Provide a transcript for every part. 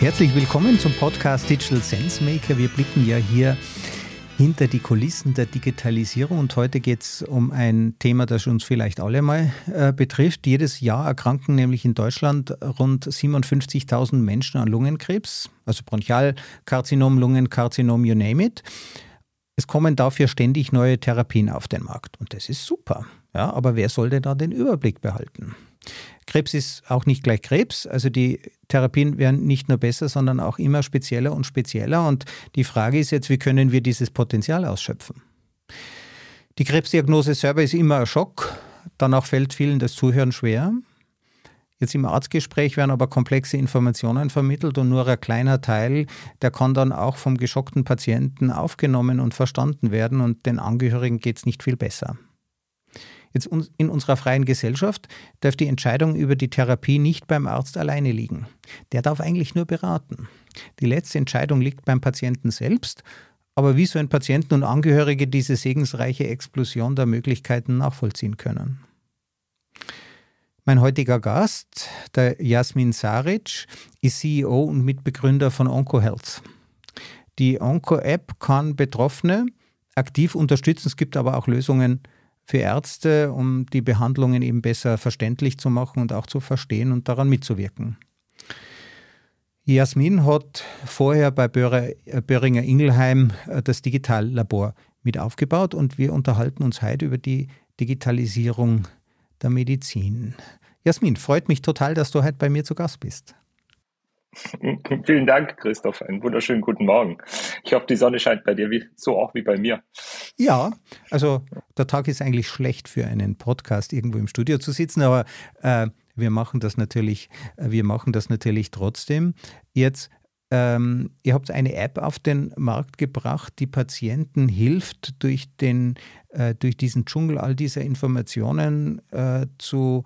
Herzlich willkommen zum Podcast Digital Sense Maker. Wir blicken ja hier hinter die Kulissen der Digitalisierung und heute geht es um ein Thema, das uns vielleicht alle mal äh, betrifft. Jedes Jahr erkranken nämlich in Deutschland rund 57.000 Menschen an Lungenkrebs, also Bronchialkarzinom, Lungenkarzinom, you name it. Es kommen dafür ständig neue Therapien auf den Markt und das ist super. Ja, aber wer soll denn da den Überblick behalten? Krebs ist auch nicht gleich Krebs. Also die Therapien werden nicht nur besser, sondern auch immer spezieller und spezieller. Und die Frage ist jetzt, wie können wir dieses Potenzial ausschöpfen? Die Krebsdiagnose selber ist immer ein Schock. Danach fällt vielen das Zuhören schwer. Jetzt im Arztgespräch werden aber komplexe Informationen vermittelt und nur ein kleiner Teil, der kann dann auch vom geschockten Patienten aufgenommen und verstanden werden und den Angehörigen geht es nicht viel besser. Jetzt in unserer freien Gesellschaft darf die Entscheidung über die Therapie nicht beim Arzt alleine liegen. Der darf eigentlich nur beraten. Die letzte Entscheidung liegt beim Patienten selbst. Aber wie sollen Patienten und Angehörige diese segensreiche Explosion der Möglichkeiten nachvollziehen können? Mein heutiger Gast, der Jasmin Saric, ist CEO und Mitbegründer von OncoHealth. Die Onco-App kann Betroffene aktiv unterstützen. Es gibt aber auch Lösungen, für Ärzte, um die Behandlungen eben besser verständlich zu machen und auch zu verstehen und daran mitzuwirken. Jasmin hat vorher bei Böhringer Ingelheim äh, das Digitallabor mit aufgebaut und wir unterhalten uns heute über die Digitalisierung der Medizin. Jasmin, freut mich total, dass du heute bei mir zu Gast bist. Vielen Dank, Christoph. Einen wunderschönen guten Morgen. Ich hoffe, die Sonne scheint bei dir wie, so auch wie bei mir. Ja, also der Tag ist eigentlich schlecht für einen Podcast, irgendwo im Studio zu sitzen, aber äh, wir machen das natürlich, äh, wir machen das natürlich trotzdem. Jetzt ähm, ihr habt eine App auf den Markt gebracht, die Patienten hilft, durch, den, äh, durch diesen Dschungel all dieser Informationen äh, zu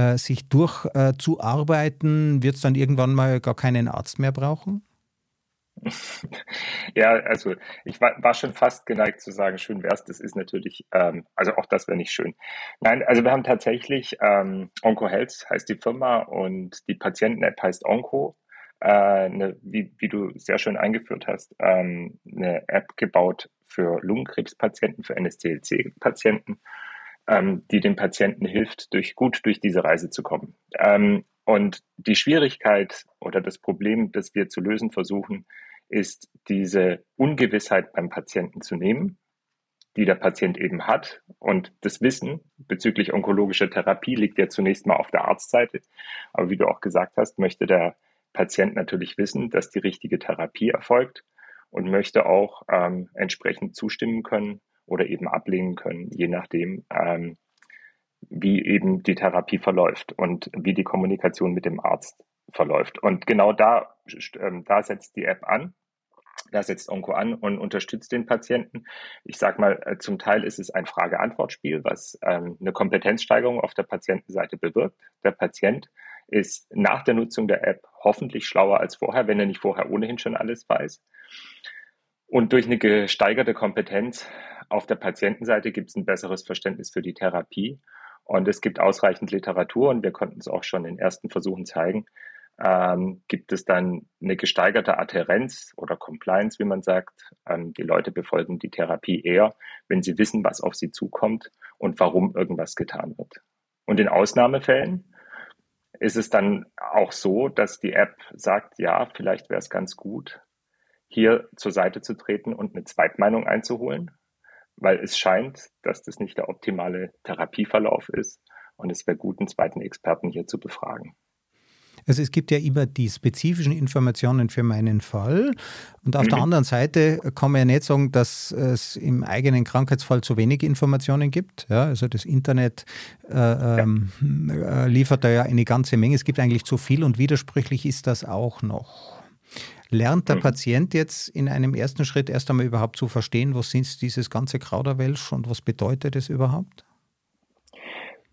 äh, sich durchzuarbeiten, äh, wird es dann irgendwann mal gar keinen Arzt mehr brauchen? Ja, also ich war, war, schon fast geneigt zu sagen, schön wär's, das ist natürlich, ähm, also auch das wäre nicht schön. Nein, also wir haben tatsächlich, ähm, Onco Health heißt die Firma und die Patienten-App heißt Onco. Äh, eine, wie, wie du sehr schön eingeführt hast, ähm, eine App gebaut für Lungenkrebspatienten, für NSCLC-Patienten ähm, die dem Patienten hilft, durch, gut durch diese Reise zu kommen. Ähm, und die Schwierigkeit oder das Problem, das wir zu lösen versuchen, ist diese Ungewissheit beim Patienten zu nehmen, die der Patient eben hat. Und das Wissen bezüglich onkologischer Therapie liegt ja zunächst mal auf der Arztseite. Aber wie du auch gesagt hast, möchte der Patient natürlich wissen, dass die richtige Therapie erfolgt und möchte auch ähm, entsprechend zustimmen können, oder eben ablehnen können, je nachdem, ähm, wie eben die Therapie verläuft und wie die Kommunikation mit dem Arzt verläuft. Und genau da, ähm, da setzt die App an. Da setzt Onco an und unterstützt den Patienten. Ich sage mal, äh, zum Teil ist es ein Frage-Antwort-Spiel, was ähm, eine Kompetenzsteigerung auf der Patientenseite bewirkt. Der Patient ist nach der Nutzung der App hoffentlich schlauer als vorher, wenn er nicht vorher ohnehin schon alles weiß. Und durch eine gesteigerte Kompetenz auf der Patientenseite gibt es ein besseres Verständnis für die Therapie. Und es gibt ausreichend Literatur und wir konnten es auch schon in ersten Versuchen zeigen, ähm, gibt es dann eine gesteigerte Adherenz oder Compliance, wie man sagt. Ähm, die Leute befolgen die Therapie eher, wenn sie wissen, was auf sie zukommt und warum irgendwas getan wird. Und in Ausnahmefällen ist es dann auch so, dass die App sagt, ja, vielleicht wäre es ganz gut, hier zur Seite zu treten und eine Zweitmeinung einzuholen, weil es scheint, dass das nicht der optimale Therapieverlauf ist und es wäre gut, einen zweiten Experten hier zu befragen. Also es gibt ja immer die spezifischen Informationen für meinen Fall. Und auf mhm. der anderen Seite kann man ja nicht sagen, dass es im eigenen Krankheitsfall zu wenig Informationen gibt. Ja, also das Internet äh, ähm, ja. Äh, liefert da ja eine ganze Menge. Es gibt eigentlich zu viel und widersprüchlich ist das auch noch. Lernt der mhm. Patient jetzt in einem ersten Schritt erst einmal überhaupt zu verstehen, was ist dieses ganze Krauderwelsch und was bedeutet es überhaupt?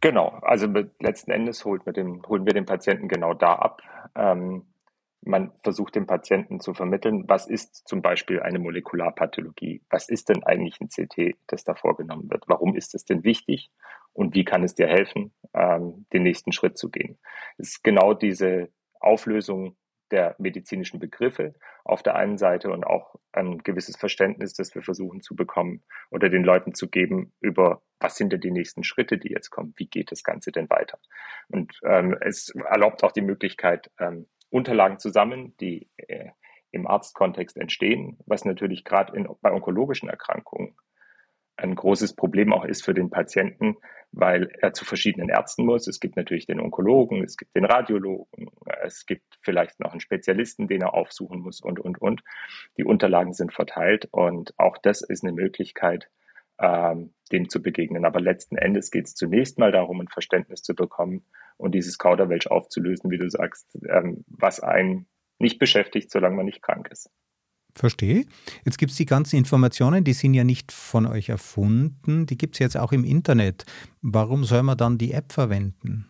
Genau, also letzten Endes holt den, holen wir den Patienten genau da ab. Ähm, man versucht dem Patienten zu vermitteln, was ist zum Beispiel eine Molekularpathologie? Was ist denn eigentlich ein CT, das da vorgenommen wird? Warum ist es denn wichtig? Und wie kann es dir helfen, ähm, den nächsten Schritt zu gehen? Es ist genau diese Auflösung der medizinischen Begriffe auf der einen Seite und auch ein gewisses Verständnis, das wir versuchen zu bekommen oder den Leuten zu geben über, was sind denn die nächsten Schritte, die jetzt kommen, wie geht das Ganze denn weiter. Und ähm, es erlaubt auch die Möglichkeit, ähm, Unterlagen zusammen, die äh, im Arztkontext entstehen, was natürlich gerade bei onkologischen Erkrankungen ein großes Problem auch ist für den Patienten, weil er zu verschiedenen Ärzten muss. Es gibt natürlich den Onkologen, es gibt den Radiologen, es gibt vielleicht noch einen Spezialisten, den er aufsuchen muss und, und, und. Die Unterlagen sind verteilt und auch das ist eine Möglichkeit, ähm, dem zu begegnen. Aber letzten Endes geht es zunächst mal darum, ein Verständnis zu bekommen und dieses Kauderwelsch aufzulösen, wie du sagst, ähm, was einen nicht beschäftigt, solange man nicht krank ist. Verstehe. Jetzt gibt es die ganzen Informationen, die sind ja nicht von euch erfunden, die gibt es jetzt auch im Internet. Warum soll man dann die App verwenden?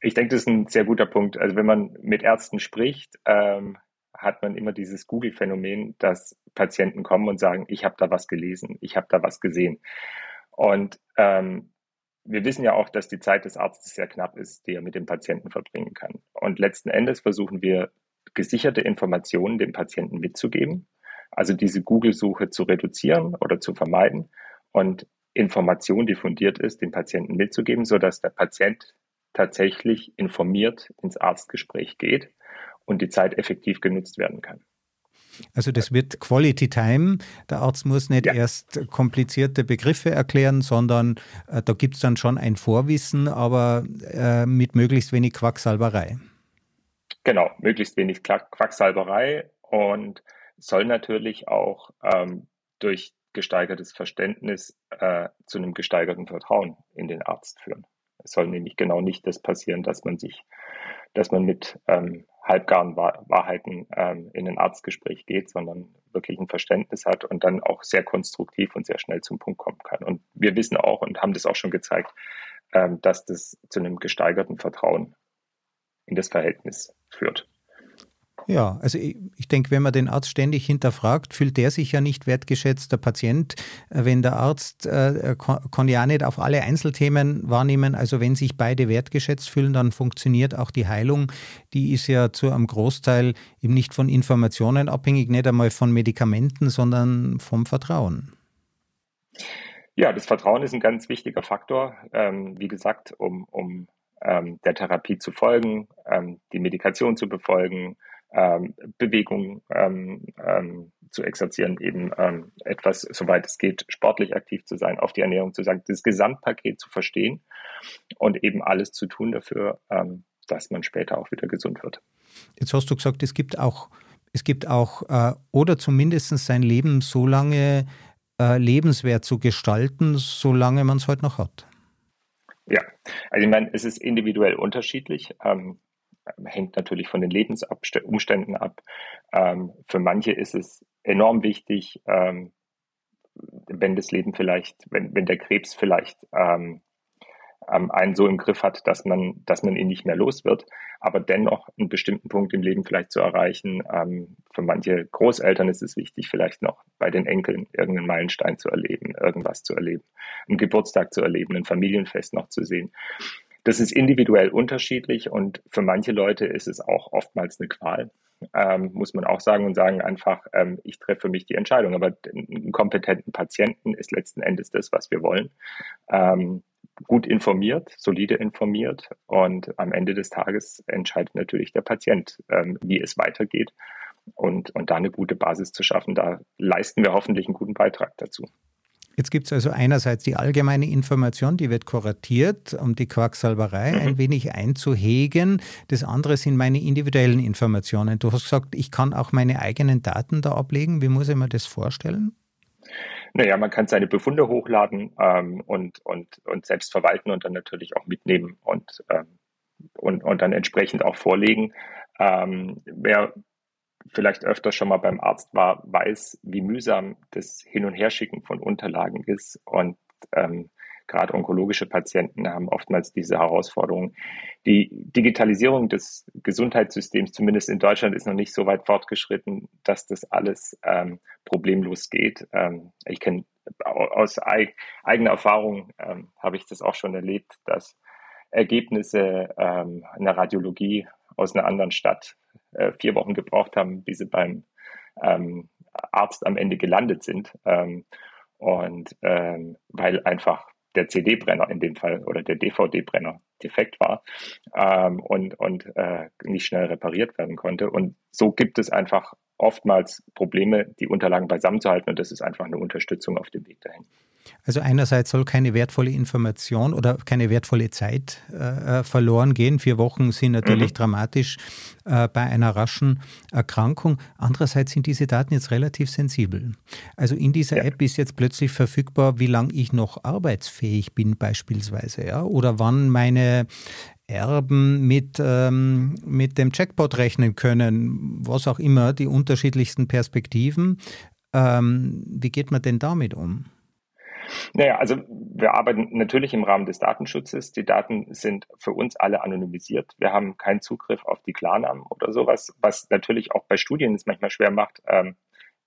Ich denke, das ist ein sehr guter Punkt. Also wenn man mit Ärzten spricht, ähm, hat man immer dieses Google-Phänomen, dass Patienten kommen und sagen, ich habe da was gelesen, ich habe da was gesehen. Und ähm, wir wissen ja auch, dass die Zeit des Arztes sehr knapp ist, die er mit dem Patienten verbringen kann. Und letzten Endes versuchen wir gesicherte Informationen dem Patienten mitzugeben, also diese Google-Suche zu reduzieren oder zu vermeiden und Information, die fundiert ist, dem Patienten mitzugeben, sodass der Patient tatsächlich informiert ins Arztgespräch geht und die Zeit effektiv genutzt werden kann. Also das wird Quality Time. Der Arzt muss nicht ja. erst komplizierte Begriffe erklären, sondern äh, da gibt es dann schon ein Vorwissen, aber äh, mit möglichst wenig Quacksalberei. Genau, möglichst wenig Quacksalberei und soll natürlich auch ähm, durch gesteigertes Verständnis äh, zu einem gesteigerten Vertrauen in den Arzt führen. Es soll nämlich genau nicht das passieren, dass man sich, dass man mit ähm, halbgaren Wahrheiten ähm, in ein Arztgespräch geht, sondern wirklich ein Verständnis hat und dann auch sehr konstruktiv und sehr schnell zum Punkt kommen kann. Und wir wissen auch und haben das auch schon gezeigt, ähm, dass das zu einem gesteigerten Vertrauen in das Verhältnis führt. Ja, also ich, ich, denke, wenn man den Arzt ständig hinterfragt, fühlt der sich ja nicht wertgeschätzt. Der Patient, äh, wenn der Arzt äh, kann ja nicht auf alle Einzelthemen wahrnehmen. Also wenn sich beide wertgeschätzt fühlen, dann funktioniert auch die Heilung. Die ist ja zu einem Großteil eben nicht von Informationen abhängig, nicht einmal von Medikamenten, sondern vom Vertrauen. Ja, das Vertrauen ist ein ganz wichtiger Faktor. Ähm, wie gesagt, um, um ähm, der Therapie zu folgen, ähm, die Medikation zu befolgen, ähm, Bewegung ähm, ähm, zu exerzieren, eben ähm, etwas, soweit es geht, sportlich aktiv zu sein, auf die Ernährung zu sagen, das Gesamtpaket zu verstehen und eben alles zu tun dafür, dass man später auch wieder gesund wird. Jetzt hast du gesagt, es gibt auch, es gibt auch äh, oder zumindest sein Leben so lange äh, lebenswert zu gestalten, solange man es heute noch hat. Ja, also ich meine, es ist individuell unterschiedlich. Ähm, hängt natürlich von den Lebensumständen ab. Ähm, für manche ist es enorm wichtig, ähm, wenn das Leben vielleicht, wenn, wenn der Krebs vielleicht ähm, ähm, einen so im Griff hat, dass man, dass man ihn nicht mehr los wird, aber dennoch einen bestimmten Punkt im Leben vielleicht zu erreichen. Ähm, für manche Großeltern ist es wichtig, vielleicht noch bei den Enkeln irgendeinen Meilenstein zu erleben, irgendwas zu erleben, einen Geburtstag zu erleben, ein Familienfest noch zu sehen. Das ist individuell unterschiedlich und für manche Leute ist es auch oftmals eine Qual, ähm, muss man auch sagen und sagen einfach, ähm, ich treffe für mich die Entscheidung. Aber einen kompetenten Patienten ist letzten Endes das, was wir wollen. Ähm, gut informiert, solide informiert und am Ende des Tages entscheidet natürlich der Patient, ähm, wie es weitergeht. Und, und da eine gute Basis zu schaffen, da leisten wir hoffentlich einen guten Beitrag dazu. Jetzt gibt es also einerseits die allgemeine Information, die wird kuratiert, um die Quacksalberei mhm. ein wenig einzuhegen. Das andere sind meine individuellen Informationen. Du hast gesagt, ich kann auch meine eigenen Daten da ablegen. Wie muss ich mir das vorstellen? Naja, man kann seine Befunde hochladen ähm, und, und, und selbst verwalten und dann natürlich auch mitnehmen und, ähm, und, und dann entsprechend auch vorlegen. Ähm, wer vielleicht öfter schon mal beim Arzt war, weiß, wie mühsam das Hin- und Herschicken von Unterlagen ist und ähm, gerade onkologische Patienten haben oftmals diese Herausforderung. Die Digitalisierung des Gesundheitssystems, zumindest in Deutschland, ist noch nicht so weit fortgeschritten, dass das alles ähm, problemlos geht. Ähm, ich kenne aus eig eigener Erfahrung ähm, habe ich das auch schon erlebt, dass Ergebnisse ähm, einer Radiologie aus einer anderen Stadt äh, vier Wochen gebraucht haben, bis sie beim ähm, Arzt am Ende gelandet sind. Ähm, und ähm, weil einfach der CD-Brenner in dem Fall oder der DVD-Brenner defekt war ähm, und, und äh, nicht schnell repariert werden konnte. Und so gibt es einfach oftmals Probleme, die Unterlagen beisammenzuhalten und das ist einfach eine Unterstützung auf dem Weg dahin. Also einerseits soll keine wertvolle Information oder keine wertvolle Zeit äh, äh verloren gehen. Vier Wochen sind natürlich mhm. dramatisch äh, bei einer raschen Erkrankung. Andererseits sind diese Daten jetzt relativ sensibel. Also in dieser ja. App ist jetzt plötzlich verfügbar, wie lange ich noch arbeitsfähig bin beispielsweise, ja, oder wann meine Erben mit, ähm, mit dem Jackpot rechnen können, was auch immer, die unterschiedlichsten Perspektiven. Ähm, wie geht man denn damit um? Naja, also wir arbeiten natürlich im Rahmen des Datenschutzes. Die Daten sind für uns alle anonymisiert. Wir haben keinen Zugriff auf die Klarnamen oder sowas, was natürlich auch bei Studien es manchmal schwer macht, ähm,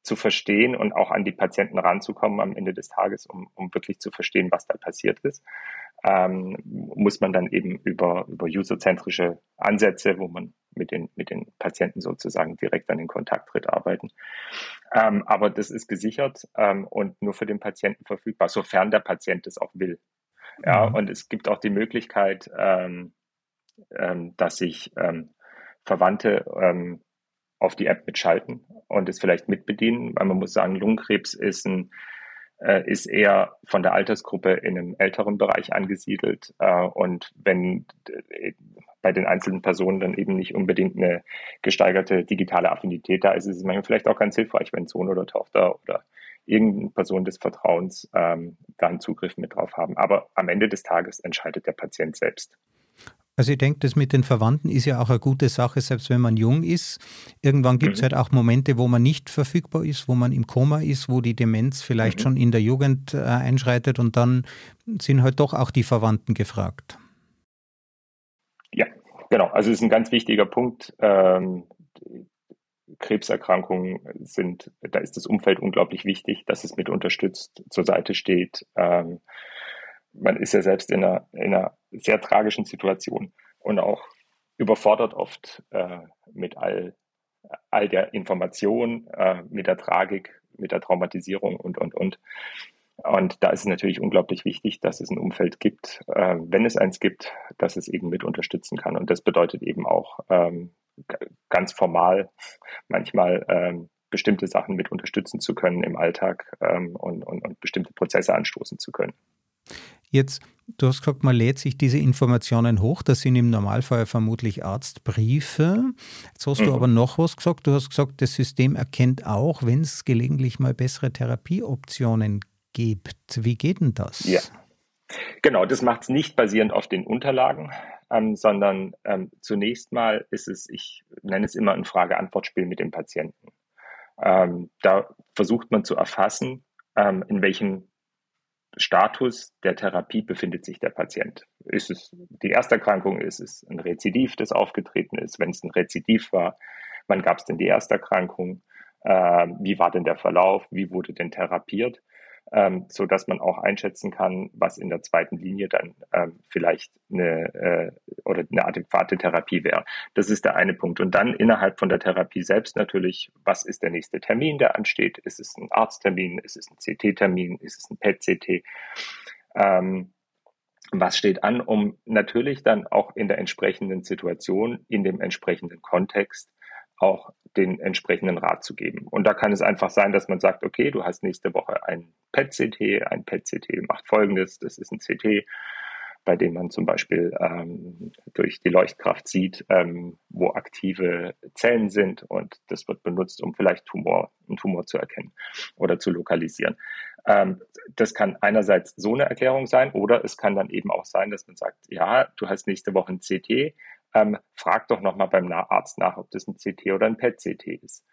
zu verstehen und auch an die Patienten ranzukommen am Ende des Tages, um, um wirklich zu verstehen, was da passiert ist ähm, muss man dann eben über, über userzentrische Ansätze, wo man mit den, mit den Patienten sozusagen direkt an den Kontakt tritt, arbeiten. Ähm, aber das ist gesichert ähm, und nur für den Patienten verfügbar, sofern der Patient es auch will. Ja, mhm. und es gibt auch die Möglichkeit, ähm, ähm, dass sich ähm, Verwandte ähm, auf die App mitschalten und es vielleicht mitbedienen, weil man muss sagen, Lungenkrebs ist ein äh, ist eher von der Altersgruppe in einem älteren Bereich angesiedelt. Äh, und wenn äh, bei den einzelnen Personen dann eben nicht unbedingt eine gesteigerte digitale Affinität da ist, ist es manchmal vielleicht auch ganz hilfreich, wenn Sohn oder Tochter oder irgendeine Person des Vertrauens ähm, da einen Zugriff mit drauf haben. Aber am Ende des Tages entscheidet der Patient selbst. Also ich denke, das mit den Verwandten ist ja auch eine gute Sache, selbst wenn man jung ist. Irgendwann gibt es mhm. halt auch Momente, wo man nicht verfügbar ist, wo man im Koma ist, wo die Demenz vielleicht mhm. schon in der Jugend äh, einschreitet und dann sind halt doch auch die Verwandten gefragt. Ja, genau. Also es ist ein ganz wichtiger Punkt. Ähm, Krebserkrankungen sind, da ist das Umfeld unglaublich wichtig, dass es mit unterstützt, zur Seite steht. Ähm, man ist ja selbst in einer, in einer sehr tragischen Situation und auch überfordert oft äh, mit all, all der Information, äh, mit der Tragik, mit der Traumatisierung und, und, und. Und da ist es natürlich unglaublich wichtig, dass es ein Umfeld gibt, äh, wenn es eins gibt, dass es eben mit unterstützen kann. Und das bedeutet eben auch ähm, ganz formal manchmal ähm, bestimmte Sachen mit unterstützen zu können im Alltag ähm, und, und, und bestimmte Prozesse anstoßen zu können. Jetzt, du hast gesagt, man lädt sich diese Informationen hoch. Das sind im Normalfall vermutlich Arztbriefe. Jetzt hast mhm. du aber noch was gesagt. Du hast gesagt, das System erkennt auch, wenn es gelegentlich mal bessere Therapieoptionen gibt. Wie geht denn das? Ja. Genau, das macht es nicht basierend auf den Unterlagen, ähm, sondern ähm, zunächst mal ist es, ich nenne es immer ein Frage-Antwort-Spiel mit dem Patienten. Ähm, da versucht man zu erfassen, ähm, in welchem Status der Therapie befindet sich der Patient. Ist es die Ersterkrankung? Ist es ein Rezidiv, das aufgetreten ist? Wenn es ein Rezidiv war, wann gab es denn die Ersterkrankung? Äh, wie war denn der Verlauf? Wie wurde denn therapiert? Ähm, so dass man auch einschätzen kann, was in der zweiten Linie dann ähm, vielleicht eine äh, oder eine adäquate Therapie wäre. Das ist der eine Punkt. Und dann innerhalb von der Therapie selbst natürlich, was ist der nächste Termin, der ansteht? Ist es ein Arzttermin? Ist es ein CT-Termin? Ist es ein PET-CT? Ähm, was steht an, um natürlich dann auch in der entsprechenden Situation, in dem entsprechenden Kontext auch den entsprechenden Rat zu geben. Und da kann es einfach sein, dass man sagt, okay, du hast nächste Woche ein PET-CT, ein PET-CT macht folgendes, das ist ein CT, bei dem man zum Beispiel ähm, durch die Leuchtkraft sieht, ähm, wo aktive Zellen sind und das wird benutzt, um vielleicht Tumor, einen Tumor zu erkennen oder zu lokalisieren. Ähm, das kann einerseits so eine Erklärung sein oder es kann dann eben auch sein, dass man sagt, ja, du hast nächste Woche ein CT, ähm, frag doch nochmal beim Arzt nach, ob das ein CT oder ein PET-CT ist.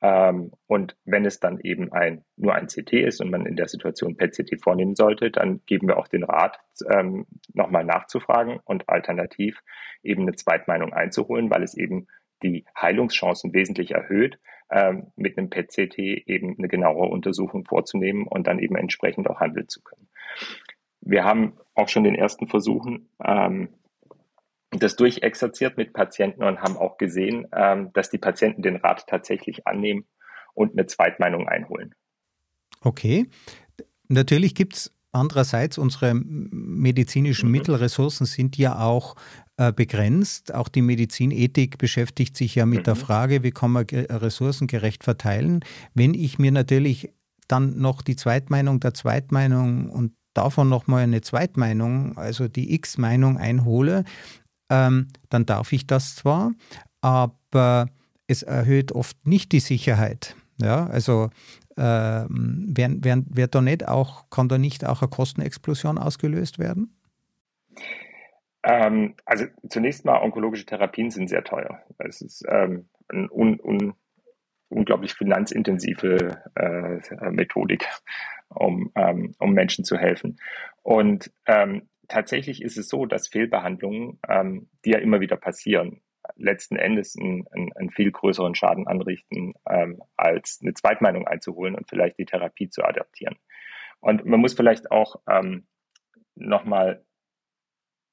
Ähm, und wenn es dann eben ein, nur ein CT ist und man in der Situation PET-CT vornehmen sollte, dann geben wir auch den Rat, ähm, nochmal nachzufragen und alternativ eben eine Zweitmeinung einzuholen, weil es eben die Heilungschancen wesentlich erhöht, ähm, mit einem PET-CT eben eine genauere Untersuchung vorzunehmen und dann eben entsprechend auch handeln zu können. Wir haben auch schon den ersten Versuchen ähm, das durchexerziert mit Patienten und haben auch gesehen, ähm, dass die Patienten den Rat tatsächlich annehmen und eine Zweitmeinung einholen. Okay. Natürlich gibt es andererseits unsere medizinischen mhm. Mittelressourcen sind ja auch äh, begrenzt. Auch die Medizinethik beschäftigt sich ja mit mhm. der Frage, wie kann man Ressourcen gerecht verteilen. Wenn ich mir natürlich dann noch die Zweitmeinung der Zweitmeinung und davon nochmal eine Zweitmeinung, also die X-Meinung einhole, ähm, dann darf ich das zwar, aber es erhöht oft nicht die Sicherheit. Ja, also äh, werden, werden, wird da nicht auch, kann da nicht auch eine Kostenexplosion ausgelöst werden? Ähm, also zunächst mal, onkologische Therapien sind sehr teuer. Es ist ähm, eine un, un, unglaublich finanzintensive äh, Methodik, um, ähm, um Menschen zu helfen. Und ähm, tatsächlich ist es so, dass Fehlbehandlungen, ähm, die ja immer wieder passieren, letzten Endes einen, einen, einen viel größeren Schaden anrichten, ähm, als eine Zweitmeinung einzuholen und vielleicht die Therapie zu adaptieren. Und man muss vielleicht auch ähm, nochmal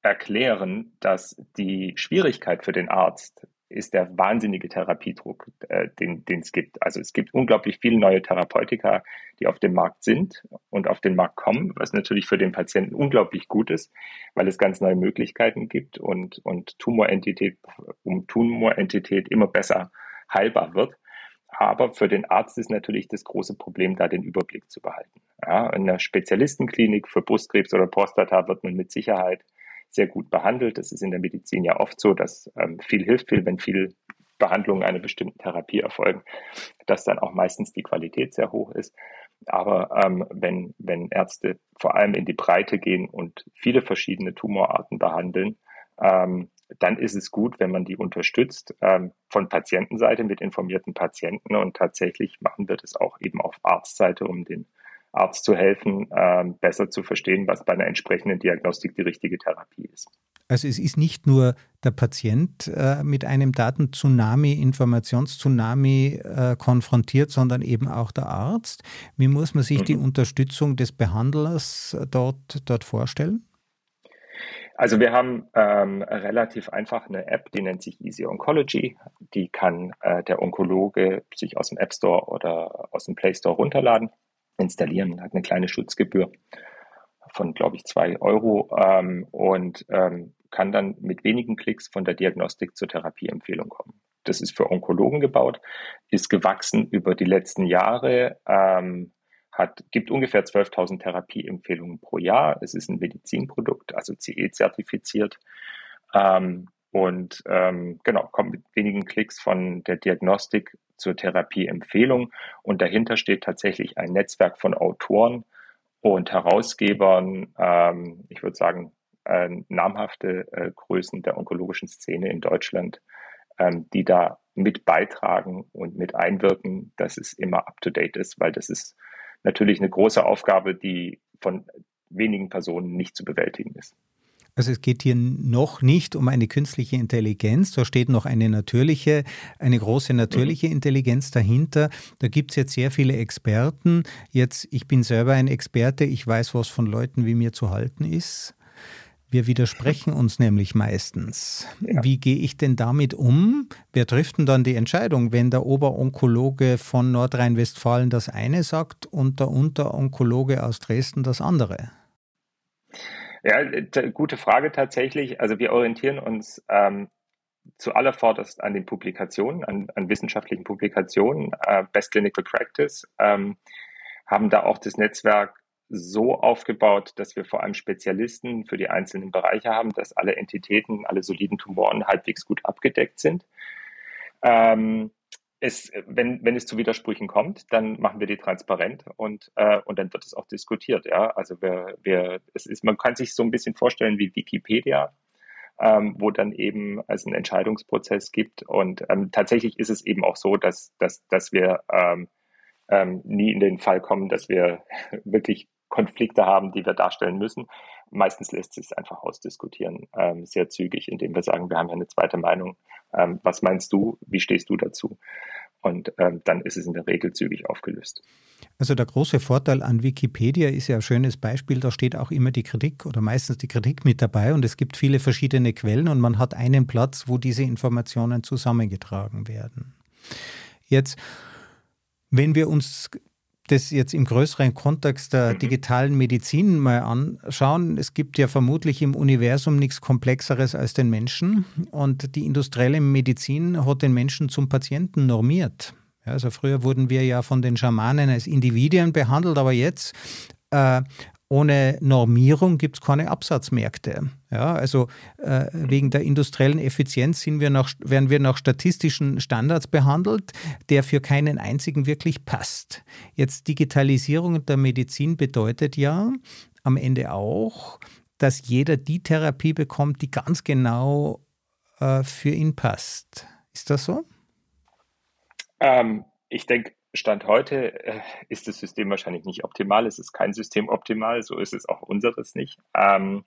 erklären, dass die Schwierigkeit für den Arzt ist der wahnsinnige Therapiedruck, äh, den es gibt. Also es gibt unglaublich viele neue Therapeutika, die auf dem Markt sind und auf den Markt kommen, was natürlich für den Patienten unglaublich gut ist, weil es ganz neue Möglichkeiten gibt und, und Tumorentität um Tumorentität immer besser heilbar wird. Aber für den Arzt ist natürlich das große Problem, da den Überblick zu behalten. Ja, in einer Spezialistenklinik für Brustkrebs oder Prostata wird man mit Sicherheit sehr gut behandelt. Das ist in der Medizin ja oft so, dass ähm, viel hilft viel, wenn viel Behandlungen einer bestimmten Therapie erfolgen, dass dann auch meistens die Qualität sehr hoch ist. Aber ähm, wenn, wenn Ärzte vor allem in die Breite gehen und viele verschiedene Tumorarten behandeln, ähm, dann ist es gut, wenn man die unterstützt ähm, von Patientenseite mit informierten Patienten und tatsächlich machen wir das auch eben auf Arztseite, um den Arzt zu helfen, ähm, besser zu verstehen, was bei einer entsprechenden Diagnostik die richtige Therapie ist. Also es ist nicht nur der Patient äh, mit einem Datentsunami, Informationstsunami äh, konfrontiert, sondern eben auch der Arzt. Wie muss man sich mhm. die Unterstützung des Behandlers dort, dort vorstellen? Also wir haben ähm, relativ einfach eine App, die nennt sich Easy Oncology. Die kann äh, der Onkologe sich aus dem App Store oder aus dem Play Store runterladen installieren. Hat eine kleine Schutzgebühr von, glaube ich, zwei Euro ähm, und ähm, kann dann mit wenigen Klicks von der Diagnostik zur Therapieempfehlung kommen. Das ist für Onkologen gebaut, ist gewachsen über die letzten Jahre, ähm, hat, gibt ungefähr 12.000 Therapieempfehlungen pro Jahr. Es ist ein Medizinprodukt, also CE-zertifiziert. Ähm, und ähm, genau, kommt mit wenigen Klicks von der Diagnostik zur Therapieempfehlung. Und dahinter steht tatsächlich ein Netzwerk von Autoren und Herausgebern, ähm, ich würde sagen, äh, namhafte äh, Größen der onkologischen Szene in Deutschland, ähm, die da mit beitragen und mit einwirken, dass es immer up-to-date ist, weil das ist natürlich eine große Aufgabe, die von wenigen Personen nicht zu bewältigen ist. Also es geht hier noch nicht um eine künstliche Intelligenz, da steht noch eine natürliche, eine große natürliche Intelligenz dahinter. Da gibt es jetzt sehr viele Experten. Jetzt, ich bin selber ein Experte, ich weiß, was von Leuten wie mir zu halten ist. Wir widersprechen uns nämlich meistens. Ja. Wie gehe ich denn damit um? Wer trifft denn dann die Entscheidung, wenn der Oberonkologe von Nordrhein-Westfalen das eine sagt und der Unteronkologe aus Dresden das andere? Ja, gute Frage tatsächlich. Also wir orientieren uns ähm, zuallervorderst an den Publikationen, an, an wissenschaftlichen Publikationen, äh, Best Clinical Practice, ähm, haben da auch das Netzwerk so aufgebaut, dass wir vor allem Spezialisten für die einzelnen Bereiche haben, dass alle Entitäten, alle soliden Tumoren halbwegs gut abgedeckt sind. Ähm, es, wenn, wenn es zu Widersprüchen kommt, dann machen wir die transparent und, äh, und dann wird es auch diskutiert. Ja? Also wir, wir, es ist, man kann sich so ein bisschen vorstellen wie Wikipedia, ähm, wo dann eben es einen Entscheidungsprozess gibt. Und ähm, tatsächlich ist es eben auch so, dass, dass, dass wir ähm, ähm, nie in den Fall kommen, dass wir wirklich Konflikte haben, die wir darstellen müssen. Meistens lässt sich es einfach ausdiskutieren, ähm, sehr zügig, indem wir sagen, wir haben ja eine zweite Meinung. Ähm, was meinst du? Wie stehst du dazu? Und ähm, dann ist es in der Regel zügig aufgelöst. Also der große Vorteil an Wikipedia ist ja ein schönes Beispiel, da steht auch immer die Kritik oder meistens die Kritik mit dabei und es gibt viele verschiedene Quellen und man hat einen Platz, wo diese Informationen zusammengetragen werden. Jetzt, wenn wir uns das jetzt im größeren Kontext der mhm. digitalen Medizin mal anschauen, es gibt ja vermutlich im Universum nichts Komplexeres als den Menschen und die industrielle Medizin hat den Menschen zum Patienten normiert. Ja, also früher wurden wir ja von den Schamanen als Individuen behandelt, aber jetzt äh, ohne Normierung gibt es keine Absatzmärkte. Ja, also äh, wegen der industriellen Effizienz sind wir nach, werden wir nach statistischen Standards behandelt, der für keinen einzigen wirklich passt. Jetzt Digitalisierung der Medizin bedeutet ja am Ende auch, dass jeder die Therapie bekommt, die ganz genau äh, für ihn passt. Ist das so? Ähm, ich denke, Stand heute äh, ist das System wahrscheinlich nicht optimal. Es ist kein System optimal, so ist es auch unseres nicht. Ähm,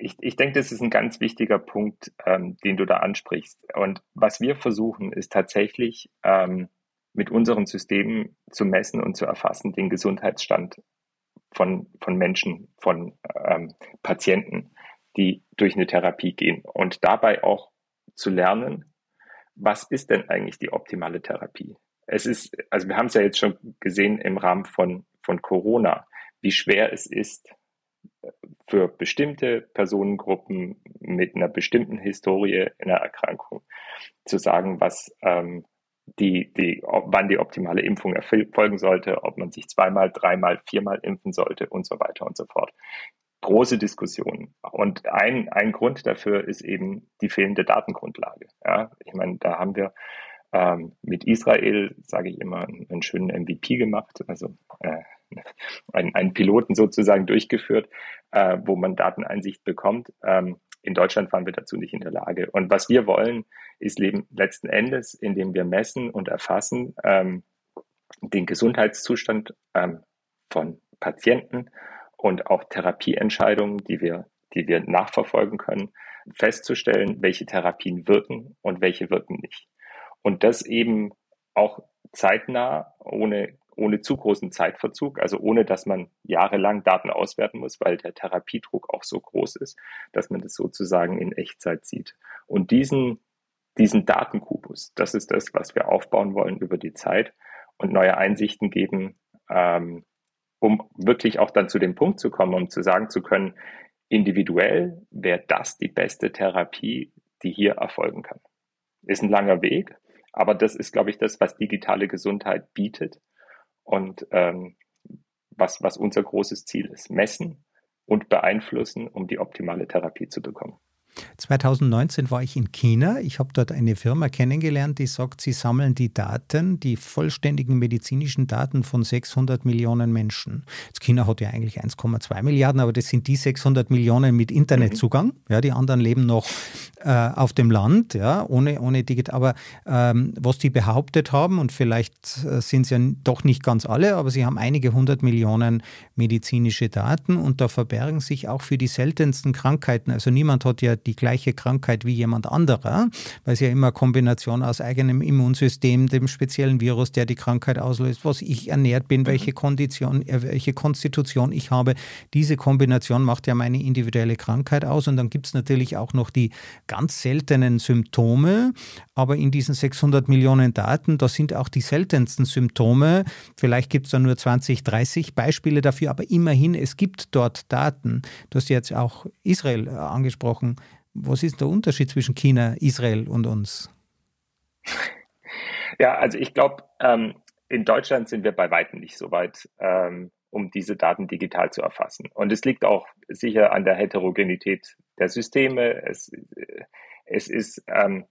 ich, ich denke, das ist ein ganz wichtiger Punkt, ähm, den du da ansprichst. Und was wir versuchen, ist tatsächlich ähm, mit unseren Systemen zu messen und zu erfassen, den Gesundheitsstand von, von Menschen, von ähm, Patienten, die durch eine Therapie gehen. Und dabei auch zu lernen, was ist denn eigentlich die optimale Therapie? Es ist, also wir haben es ja jetzt schon gesehen im Rahmen von, von Corona, wie schwer es ist, für bestimmte Personengruppen mit einer bestimmten Historie in der Erkrankung zu sagen, was ähm, die, die, wann die optimale Impfung erfolgen sollte, ob man sich zweimal, dreimal, viermal impfen sollte und so weiter und so fort große Diskussion. Und ein, ein Grund dafür ist eben die fehlende Datengrundlage. Ja, ich meine, da haben wir ähm, mit Israel, sage ich immer, einen, einen, schönen MVP gemacht, also äh, einen, einen Piloten sozusagen durchgeführt, äh, wo man Dateneinsicht bekommt. Ähm, in Deutschland waren wir dazu nicht in der Lage. Und was wir wollen, ist leben letzten Endes, indem wir messen und erfassen ähm, den Gesundheitszustand ähm, von Patienten und auch Therapieentscheidungen, die wir, die wir nachverfolgen können, festzustellen, welche Therapien wirken und welche wirken nicht. Und das eben auch zeitnah, ohne, ohne zu großen Zeitverzug, also ohne dass man jahrelang Daten auswerten muss, weil der Therapiedruck auch so groß ist, dass man das sozusagen in Echtzeit sieht. Und diesen, diesen Datenkubus, das ist das, was wir aufbauen wollen über die Zeit und neue Einsichten geben, ähm, um wirklich auch dann zu dem Punkt zu kommen, um zu sagen zu können, individuell wäre das die beste Therapie, die hier erfolgen kann. Ist ein langer Weg, aber das ist, glaube ich, das, was digitale Gesundheit bietet und ähm, was, was unser großes Ziel ist. Messen und beeinflussen, um die optimale Therapie zu bekommen. 2019 war ich in China. Ich habe dort eine Firma kennengelernt, die sagt, sie sammeln die Daten, die vollständigen medizinischen Daten von 600 Millionen Menschen. Jetzt China hat ja eigentlich 1,2 Milliarden, aber das sind die 600 Millionen mit Internetzugang. Mhm. Ja, die anderen leben noch äh, auf dem Land, ja, ohne, ohne Digital. Aber ähm, was die behauptet haben, und vielleicht äh, sind es ja doch nicht ganz alle, aber sie haben einige hundert Millionen medizinische Daten und da verbergen sich auch für die seltensten Krankheiten. Also niemand hat ja die gleiche Krankheit wie jemand anderer, weil es ja immer eine Kombination aus eigenem Immunsystem, dem speziellen Virus, der die Krankheit auslöst, was ich ernährt bin, welche mhm. Kondition, äh, welche Konstitution ich habe. Diese Kombination macht ja meine individuelle Krankheit aus. Und dann gibt es natürlich auch noch die ganz seltenen Symptome. Aber in diesen 600 Millionen Daten, da sind auch die seltensten Symptome. Vielleicht gibt es da nur 20, 30 Beispiele dafür, aber immerhin, es gibt dort Daten. Du hast jetzt auch Israel äh, angesprochen. Was ist der Unterschied zwischen China, Israel und uns? Ja, also ich glaube, ähm, in Deutschland sind wir bei weitem nicht so weit, ähm, um diese Daten digital zu erfassen. Und es liegt auch sicher an der Heterogenität der Systeme. Es, äh, es ist ähm,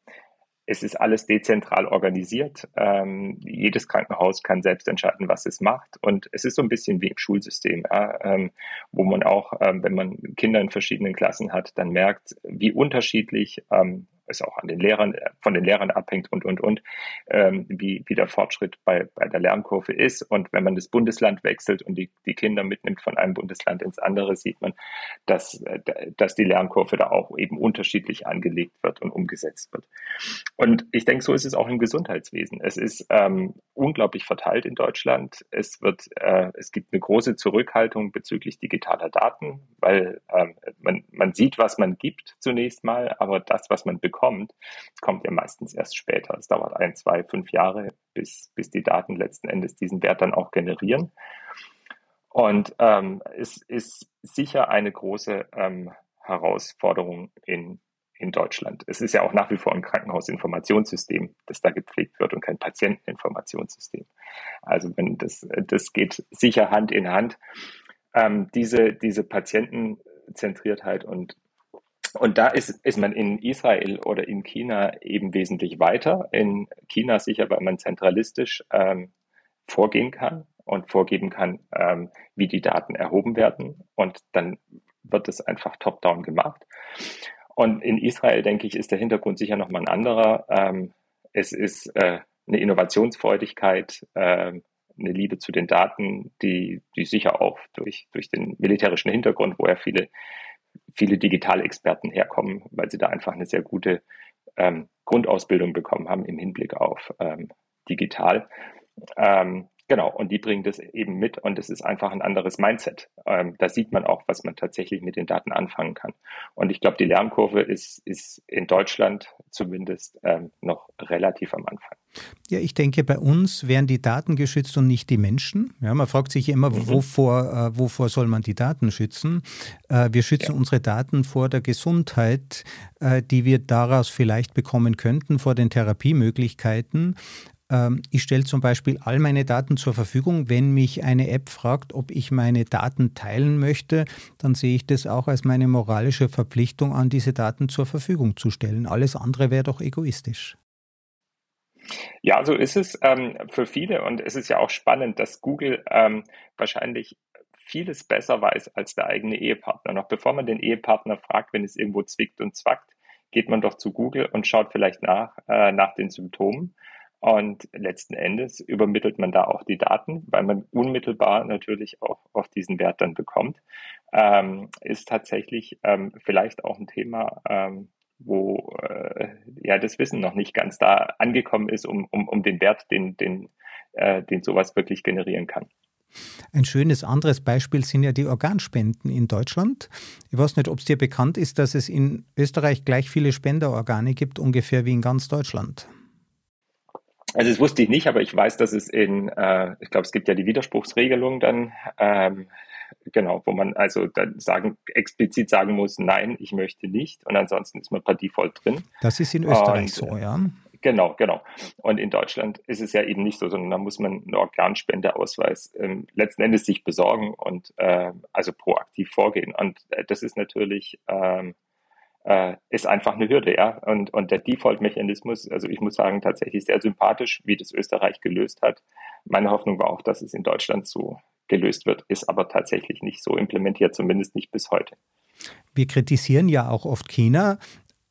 es ist alles dezentral organisiert. Ähm, jedes Krankenhaus kann selbst entscheiden, was es macht. Und es ist so ein bisschen wie im Schulsystem, ja, ähm, wo man auch, ähm, wenn man Kinder in verschiedenen Klassen hat, dann merkt, wie unterschiedlich ähm, es auch an den Lehrern, von den Lehrern abhängt und, und, und, ähm, wie, wie der Fortschritt bei, bei der Lernkurve ist. Und wenn man das Bundesland wechselt und die, die Kinder mitnimmt von einem Bundesland ins andere, sieht man, dass, dass die Lernkurve da auch eben unterschiedlich angelegt wird und umgesetzt wird. Und ich denke, so ist es auch im Gesundheitswesen. Es ist ähm, unglaublich verteilt in Deutschland. Es wird, äh, es gibt eine große Zurückhaltung bezüglich digitaler Daten, weil ähm, man, man sieht, was man gibt zunächst mal, aber das, was man bekommt, kommt ja meistens erst später. Es dauert ein, zwei, fünf Jahre, bis, bis die Daten letzten Endes diesen Wert dann auch generieren. Und ähm, es ist sicher eine große ähm, Herausforderung in in Deutschland. Es ist ja auch nach wie vor ein Krankenhausinformationssystem, das da gepflegt wird und kein Patienteninformationssystem. Also wenn das, das geht sicher Hand in Hand. Ähm, diese, diese Patientenzentriertheit und und da ist, ist man in Israel oder in China eben wesentlich weiter. In China sicher, weil man zentralistisch ähm, vorgehen kann und vorgeben kann, ähm, wie die Daten erhoben werden. Und dann wird es einfach top-down gemacht. Und in Israel, denke ich, ist der Hintergrund sicher nochmal ein anderer. Ähm, es ist äh, eine Innovationsfreudigkeit, äh, eine Liebe zu den Daten, die, die sicher auch durch, durch den militärischen Hintergrund, woher viele, viele Digitalexperten herkommen, weil sie da einfach eine sehr gute ähm, Grundausbildung bekommen haben im Hinblick auf ähm, digital. Ähm, Genau, und die bringen das eben mit und es ist einfach ein anderes Mindset. Ähm, da sieht man auch, was man tatsächlich mit den Daten anfangen kann. Und ich glaube, die Lernkurve ist, ist in Deutschland zumindest ähm, noch relativ am Anfang. Ja, ich denke, bei uns werden die Daten geschützt und nicht die Menschen. Ja, man fragt sich immer, mhm. wovor, äh, wovor soll man die Daten schützen? Äh, wir schützen ja. unsere Daten vor der Gesundheit, äh, die wir daraus vielleicht bekommen könnten, vor den Therapiemöglichkeiten. Ähm, ich stelle zum Beispiel all meine Daten zur Verfügung. Wenn mich eine App fragt, ob ich meine Daten teilen möchte, dann sehe ich das auch als meine moralische Verpflichtung an, diese Daten zur Verfügung zu stellen. Alles andere wäre doch egoistisch. Ja, so ist es ähm, für viele und es ist ja auch spannend, dass Google ähm, wahrscheinlich vieles besser weiß als der eigene Ehepartner. Noch bevor man den Ehepartner fragt, wenn es irgendwo zwickt und zwackt, geht man doch zu Google und schaut vielleicht nach, äh, nach den Symptomen und letzten Endes übermittelt man da auch die Daten, weil man unmittelbar natürlich auch auf diesen Wert dann bekommt. Ähm, ist tatsächlich ähm, vielleicht auch ein Thema, ähm, wo äh, ja das Wissen noch nicht ganz da angekommen ist, um, um, um den Wert, den, den, äh, den sowas wirklich generieren kann. Ein schönes anderes Beispiel sind ja die Organspenden in Deutschland. Ich weiß nicht, ob es dir bekannt ist, dass es in Österreich gleich viele Spenderorgane gibt, ungefähr wie in ganz Deutschland. Also das wusste ich nicht, aber ich weiß, dass es in, äh, ich glaube, es gibt ja die Widerspruchsregelung dann, ähm, genau, wo man also dann sagen, explizit sagen muss, nein, ich möchte nicht. Und ansonsten ist man per Default drin. Das ist in Österreich und, so, ja. Genau, genau. Und in Deutschland ist es ja eben nicht so, sondern da muss man einen Organspendeausweis ähm, letzten Endes sich besorgen und äh, also proaktiv vorgehen. Und äh, das ist natürlich ähm, äh, ist einfach eine Hürde, ja. Und, und der Default-Mechanismus, also ich muss sagen, tatsächlich sehr sympathisch, wie das Österreich gelöst hat. Meine Hoffnung war auch, dass es in Deutschland so gelöst wird, ist aber tatsächlich nicht so implementiert, zumindest nicht bis heute. Wir kritisieren ja auch oft China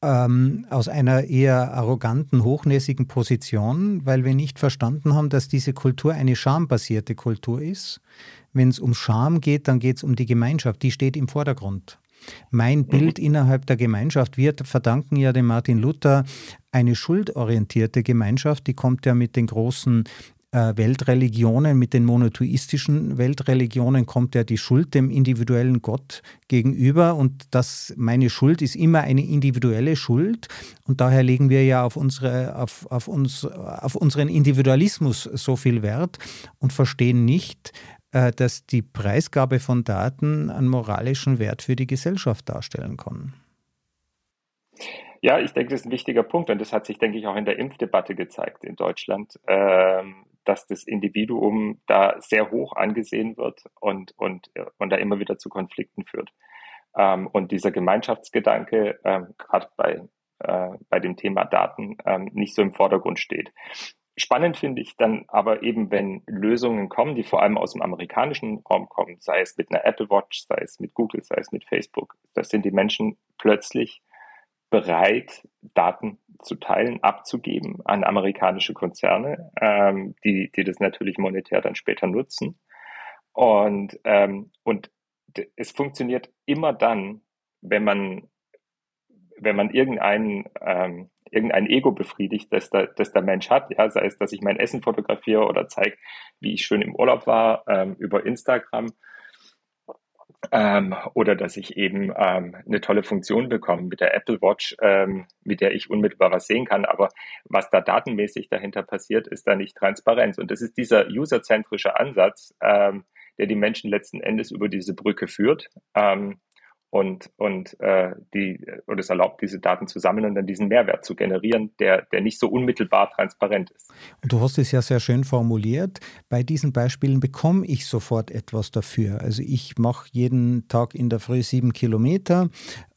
ähm, aus einer eher arroganten, hochnäsigen Position, weil wir nicht verstanden haben, dass diese Kultur eine schambasierte Kultur ist. Wenn es um Scham geht, dann geht es um die Gemeinschaft, die steht im Vordergrund. Mein mhm. Bild mhm. innerhalb der Gemeinschaft. Wir verdanken ja dem Martin Luther eine schuldorientierte Gemeinschaft, die kommt ja mit den großen äh, Weltreligionen, mit den monotheistischen Weltreligionen kommt ja die Schuld dem individuellen Gott gegenüber und das, meine Schuld ist immer eine individuelle Schuld und daher legen wir ja auf, unsere, auf, auf, uns, auf unseren Individualismus so viel Wert und verstehen nicht, dass die Preisgabe von Daten einen moralischen Wert für die Gesellschaft darstellen kann. Ja, ich denke, das ist ein wichtiger Punkt und das hat sich, denke ich, auch in der Impfdebatte gezeigt in Deutschland, ähm, dass das Individuum da sehr hoch angesehen wird und, und, und da immer wieder zu Konflikten führt. Ähm, und dieser Gemeinschaftsgedanke, ähm, gerade bei, äh, bei dem Thema Daten, nicht so im Vordergrund steht. Spannend finde ich dann aber eben, wenn Lösungen kommen, die vor allem aus dem amerikanischen Raum kommen, sei es mit einer Apple Watch, sei es mit Google, sei es mit Facebook, das sind die Menschen plötzlich bereit, Daten zu teilen, abzugeben an amerikanische Konzerne, ähm, die, die das natürlich monetär dann später nutzen. Und, ähm, und es funktioniert immer dann, wenn man, wenn man irgendeinen, ähm, irgendein Ego befriedigt, das, da, das der Mensch hat, ja, sei es, dass ich mein Essen fotografiere oder zeige, wie ich schön im Urlaub war ähm, über Instagram ähm, oder dass ich eben ähm, eine tolle Funktion bekomme mit der Apple Watch, ähm, mit der ich unmittelbar was sehen kann. Aber was da datenmäßig dahinter passiert, ist da nicht Transparenz. Und das ist dieser userzentrische Ansatz, ähm, der die Menschen letzten Endes über diese Brücke führt. Ähm, und, und äh, die, und es erlaubt, diese Daten zu sammeln und dann diesen Mehrwert zu generieren, der, der nicht so unmittelbar transparent ist. Und du hast es ja sehr schön formuliert. Bei diesen Beispielen bekomme ich sofort etwas dafür. Also ich mache jeden Tag in der Früh sieben Kilometer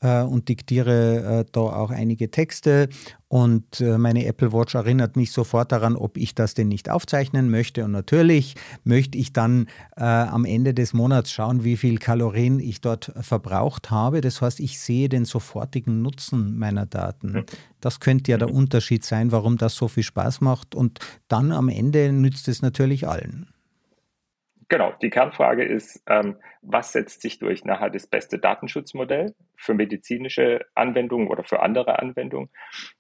und diktiere äh, da auch einige Texte und äh, meine Apple Watch erinnert mich sofort daran, ob ich das denn nicht aufzeichnen möchte. Und natürlich möchte ich dann äh, am Ende des Monats schauen, wie viel Kalorien ich dort verbraucht habe. Das heißt, ich sehe den sofortigen Nutzen meiner Daten. Das könnte ja der mhm. Unterschied sein, warum das so viel Spaß macht. Und dann am Ende nützt es natürlich allen. Genau, die Kernfrage ist, ähm, was setzt sich durch nachher das beste Datenschutzmodell für medizinische Anwendungen oder für andere Anwendungen?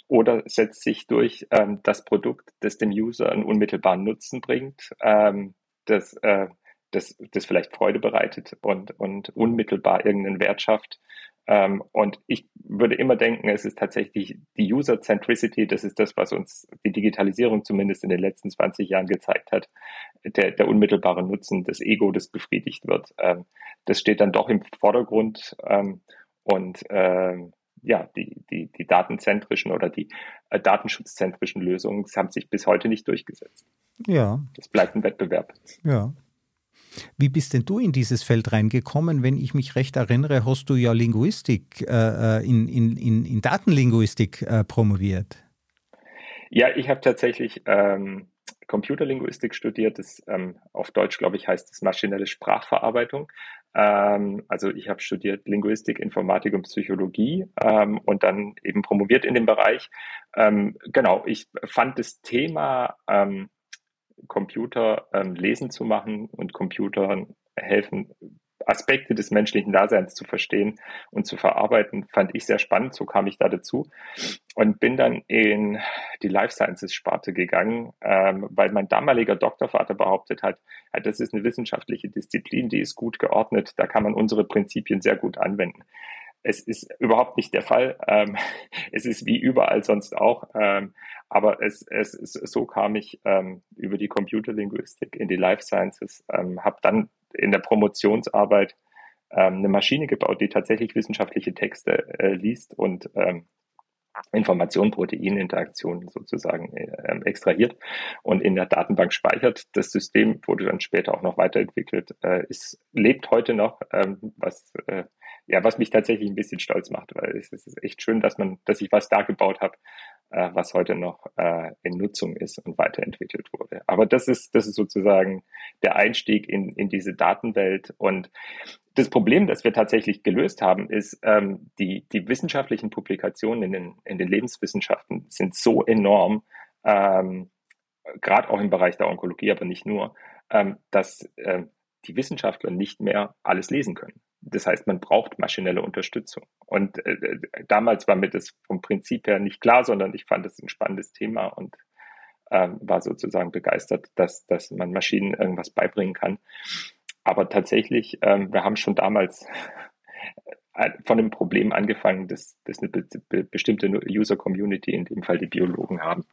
Oder setzt sich durch ähm, das Produkt, das dem User einen unmittelbaren Nutzen bringt, ähm, das, äh, das, das vielleicht Freude bereitet und, und unmittelbar irgendeinen Wert schafft ähm, und ich würde immer denken, es ist tatsächlich die User-Centricity, das ist das, was uns die Digitalisierung zumindest in den letzten 20 Jahren gezeigt hat, der, der unmittelbare Nutzen, das Ego, das befriedigt wird. Ähm, das steht dann doch im Vordergrund ähm, und ähm, ja, die, die, die datenzentrischen oder die äh, datenschutzzentrischen Lösungen haben sich bis heute nicht durchgesetzt. Ja. Es bleibt ein Wettbewerb. Ja. Wie bist denn du in dieses Feld reingekommen? Wenn ich mich recht erinnere, hast du ja Linguistik, äh, äh in, in, in, in Datenlinguistik äh, promoviert. Ja, ich habe tatsächlich ähm, Computerlinguistik studiert. Das, ähm, auf Deutsch, glaube ich, heißt es maschinelle Sprachverarbeitung. Ähm, also ich habe studiert Linguistik, Informatik und Psychologie ähm, und dann eben promoviert in dem Bereich. Ähm, genau, ich fand das Thema ähm, Computer ähm, lesen zu machen und Computern helfen, Aspekte des menschlichen Daseins zu verstehen und zu verarbeiten, fand ich sehr spannend. So kam ich da dazu und bin dann in die Life Sciences Sparte gegangen, ähm, weil mein damaliger Doktorvater behauptet hat, das ist eine wissenschaftliche Disziplin, die ist gut geordnet, da kann man unsere Prinzipien sehr gut anwenden. Es ist überhaupt nicht der Fall. Ähm, es ist wie überall sonst auch. Ähm, aber es, es, es, so kam ich ähm, über die Computerlinguistik in die Life Sciences, ähm, habe dann in der Promotionsarbeit ähm, eine Maschine gebaut, die tatsächlich wissenschaftliche Texte äh, liest und ähm, Information, Proteininteraktionen sozusagen äh, extrahiert und in der Datenbank speichert. Das System wurde dann später auch noch weiterentwickelt. Äh, es lebt heute noch, ähm, was äh, ja, was mich tatsächlich ein bisschen stolz macht, weil es, es ist echt schön, dass man, dass ich was da gebaut habe, äh, was heute noch äh, in Nutzung ist und weiterentwickelt wurde. Aber das ist, das ist sozusagen der Einstieg in, in diese Datenwelt. Und das Problem, das wir tatsächlich gelöst haben, ist, ähm, die, die wissenschaftlichen Publikationen in den, in den Lebenswissenschaften sind so enorm, ähm, gerade auch im Bereich der Onkologie, aber nicht nur, ähm, dass äh, die Wissenschaftler nicht mehr alles lesen können. Das heißt, man braucht maschinelle Unterstützung. Und äh, damals war mir das vom Prinzip her nicht klar, sondern ich fand es ein spannendes Thema und ähm, war sozusagen begeistert, dass, dass man Maschinen irgendwas beibringen kann. Aber tatsächlich, ähm, wir haben schon damals äh, von dem Problem angefangen, dass, dass eine be bestimmte User-Community, in dem Fall die Biologen, haben.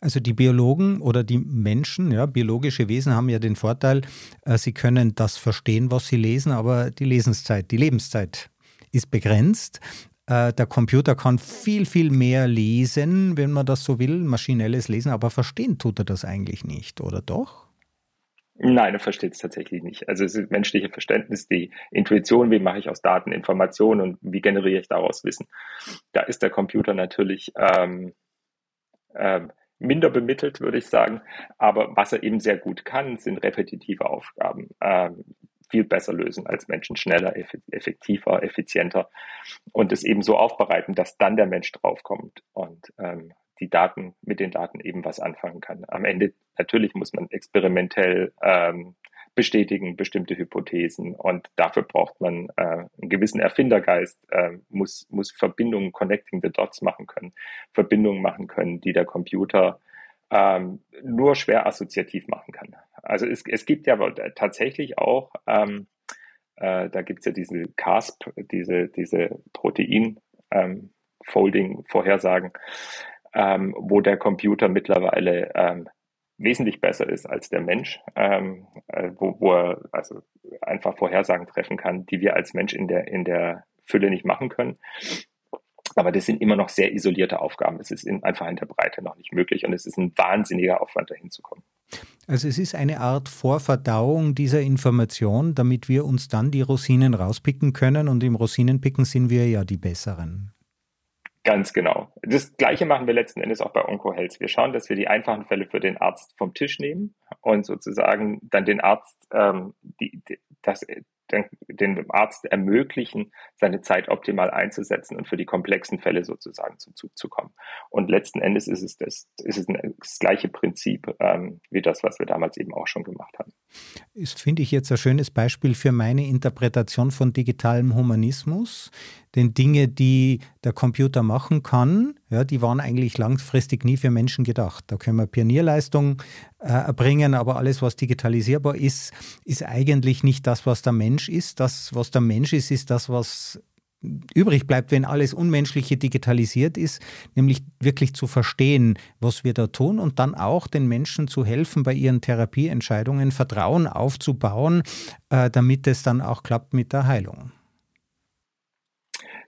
Also die Biologen oder die Menschen, ja, biologische Wesen haben ja den Vorteil, äh, sie können das verstehen, was sie lesen, aber die Lesenszeit, die Lebenszeit ist begrenzt. Äh, der Computer kann viel, viel mehr lesen, wenn man das so will, maschinelles Lesen, aber verstehen tut er das eigentlich nicht, oder doch? Nein, er versteht es tatsächlich nicht. Also es ist menschliche Verständnis, die Intuition, wie mache ich aus Daten Informationen und wie generiere ich daraus Wissen. Da ist der Computer natürlich ähm, ähm, minder bemittelt, würde ich sagen. Aber was er eben sehr gut kann, sind repetitive Aufgaben. Ähm, viel besser lösen als Menschen, schneller, effektiver, effizienter und es eben so aufbereiten, dass dann der Mensch draufkommt und ähm, die Daten mit den Daten eben was anfangen kann. Am Ende natürlich muss man experimentell ähm, bestätigen bestimmte Hypothesen und dafür braucht man äh, einen gewissen Erfindergeist, äh, muss, muss Verbindungen, connecting the dots machen können, Verbindungen machen können, die der Computer ähm, nur schwer assoziativ machen kann. Also es, es gibt ja tatsächlich auch, ähm, äh, da gibt es ja diese CASP, diese, diese Protein-Folding-Vorhersagen, ähm, wo der Computer mittlerweile ähm, wesentlich besser ist als der Mensch, ähm, äh, wo, wo er also einfach Vorhersagen treffen kann, die wir als Mensch in der, in der Fülle nicht machen können. Aber das sind immer noch sehr isolierte Aufgaben. Es ist in, einfach in der Breite noch nicht möglich und es ist ein wahnsinniger Aufwand, dahin zu kommen. Also es ist eine Art Vorverdauung dieser Information, damit wir uns dann die Rosinen rauspicken können und im Rosinenpicken sind wir ja die Besseren. Ganz genau. Das Gleiche machen wir letzten Endes auch bei OncoHealth. Wir schauen, dass wir die einfachen Fälle für den Arzt vom Tisch nehmen und sozusagen dann den Arzt ähm, die, die, das, den, den Arzt ermöglichen, seine Zeit optimal einzusetzen und für die komplexen Fälle sozusagen zum Zug zu kommen. Und letzten Endes ist es das, ist es das gleiche Prinzip ähm, wie das, was wir damals eben auch schon gemacht haben. Das finde ich jetzt ein schönes Beispiel für meine Interpretation von digitalem Humanismus. Denn Dinge, die der Computer machen kann, ja, die waren eigentlich langfristig nie für Menschen gedacht. Da können wir Pionierleistung äh, erbringen, aber alles, was digitalisierbar ist, ist eigentlich nicht das, was der Mensch ist. Das, was der Mensch ist, ist das, was übrig bleibt, wenn alles Unmenschliche digitalisiert ist, nämlich wirklich zu verstehen, was wir da tun und dann auch den Menschen zu helfen, bei ihren Therapieentscheidungen Vertrauen aufzubauen, äh, damit es dann auch klappt mit der Heilung.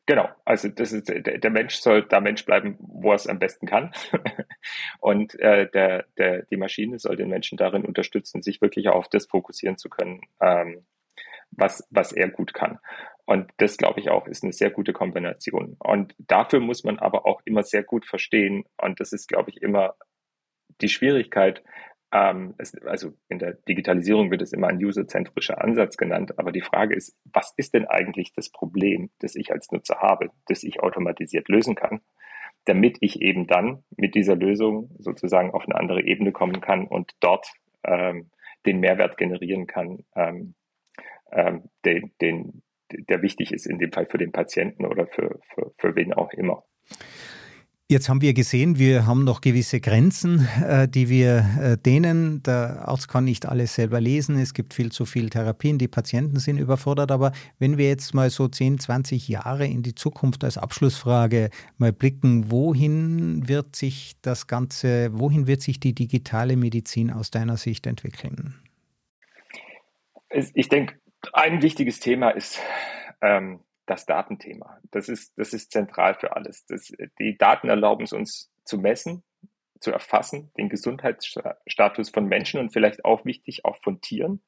Genau, also das ist der Mensch soll da Mensch bleiben, wo er es am besten kann. Und äh, der, der, die Maschine soll den Menschen darin unterstützen, sich wirklich auf das fokussieren zu können, ähm, was, was er gut kann. Und das, glaube ich, auch ist eine sehr gute Kombination. Und dafür muss man aber auch immer sehr gut verstehen, und das ist, glaube ich, immer die Schwierigkeit, ähm, es, also in der Digitalisierung wird es immer ein userzentrischer Ansatz genannt, aber die Frage ist, was ist denn eigentlich das Problem, das ich als Nutzer habe, das ich automatisiert lösen kann, damit ich eben dann mit dieser Lösung sozusagen auf eine andere Ebene kommen kann und dort ähm, den Mehrwert generieren kann, ähm, ähm, den, den, der wichtig ist in dem Fall für den Patienten oder für, für, für wen auch immer. Jetzt haben wir gesehen, wir haben noch gewisse Grenzen, äh, die wir äh, dehnen. Der Arzt kann nicht alles selber lesen. Es gibt viel zu viel Therapien. Die Patienten sind überfordert. Aber wenn wir jetzt mal so 10, 20 Jahre in die Zukunft als Abschlussfrage mal blicken, wohin wird sich das Ganze, wohin wird sich die digitale Medizin aus deiner Sicht entwickeln? Ich denke, ein wichtiges Thema ist, ähm, das Datenthema. Das ist, das ist zentral für alles. Das, die Daten erlauben es uns zu messen, zu erfassen, den Gesundheitsstatus von Menschen und vielleicht auch wichtig, auch von Tieren.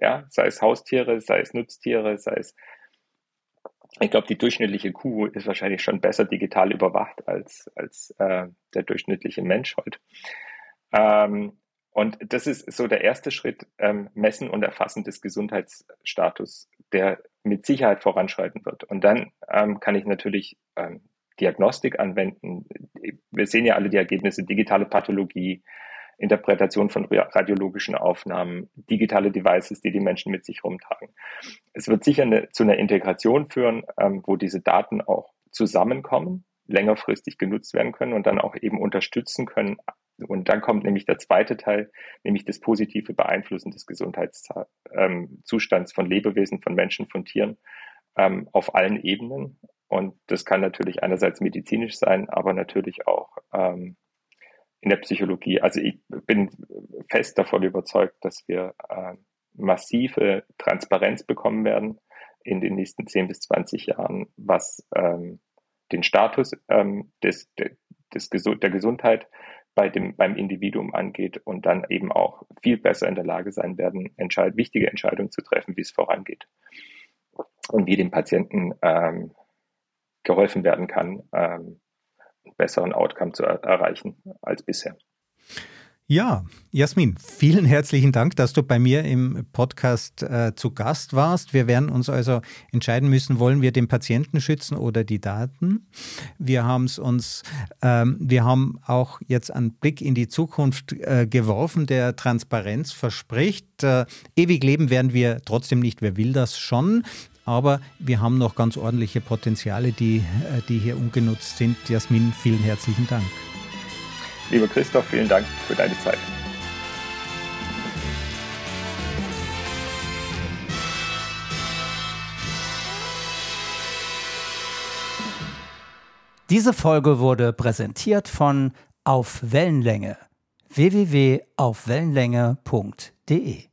Ja, sei es Haustiere, sei es Nutztiere, sei es ich glaube, die durchschnittliche Kuh ist wahrscheinlich schon besser digital überwacht als, als äh, der durchschnittliche Mensch heute. Ähm, und das ist so der erste Schritt, ähm, Messen und Erfassen des Gesundheitsstatus, der mit Sicherheit voranschreiten wird. Und dann ähm, kann ich natürlich ähm, Diagnostik anwenden. Wir sehen ja alle die Ergebnisse, digitale Pathologie, Interpretation von radiologischen Aufnahmen, digitale Devices, die die Menschen mit sich rumtragen. Es wird sicher eine, zu einer Integration führen, ähm, wo diese Daten auch zusammenkommen, längerfristig genutzt werden können und dann auch eben unterstützen können, und dann kommt nämlich der zweite Teil, nämlich das positive Beeinflussen des Gesundheitszustands von Lebewesen, von Menschen, von Tieren ähm, auf allen Ebenen. Und das kann natürlich einerseits medizinisch sein, aber natürlich auch ähm, in der Psychologie. Also ich bin fest davon überzeugt, dass wir äh, massive Transparenz bekommen werden in den nächsten 10 bis 20 Jahren, was ähm, den Status ähm, des, des, der Gesundheit bei dem, beim Individuum angeht und dann eben auch viel besser in der Lage sein werden, entscheid wichtige Entscheidungen zu treffen, wie es vorangeht und wie dem Patienten ähm, geholfen werden kann, ähm, einen besseren Outcome zu er erreichen als bisher. Ja, Jasmin, vielen herzlichen Dank, dass du bei mir im Podcast äh, zu Gast warst. Wir werden uns also entscheiden müssen, wollen wir den Patienten schützen oder die Daten. Wir haben es uns, ähm, wir haben auch jetzt einen Blick in die Zukunft äh, geworfen, der Transparenz verspricht. Äh, ewig leben werden wir trotzdem nicht. Wer will das schon? Aber wir haben noch ganz ordentliche Potenziale, die, äh, die hier ungenutzt sind. Jasmin, vielen herzlichen Dank. Lieber Christoph, vielen Dank für deine Zeit. Diese Folge wurde präsentiert von Auf Wellenlänge www.aufwellenlänge.de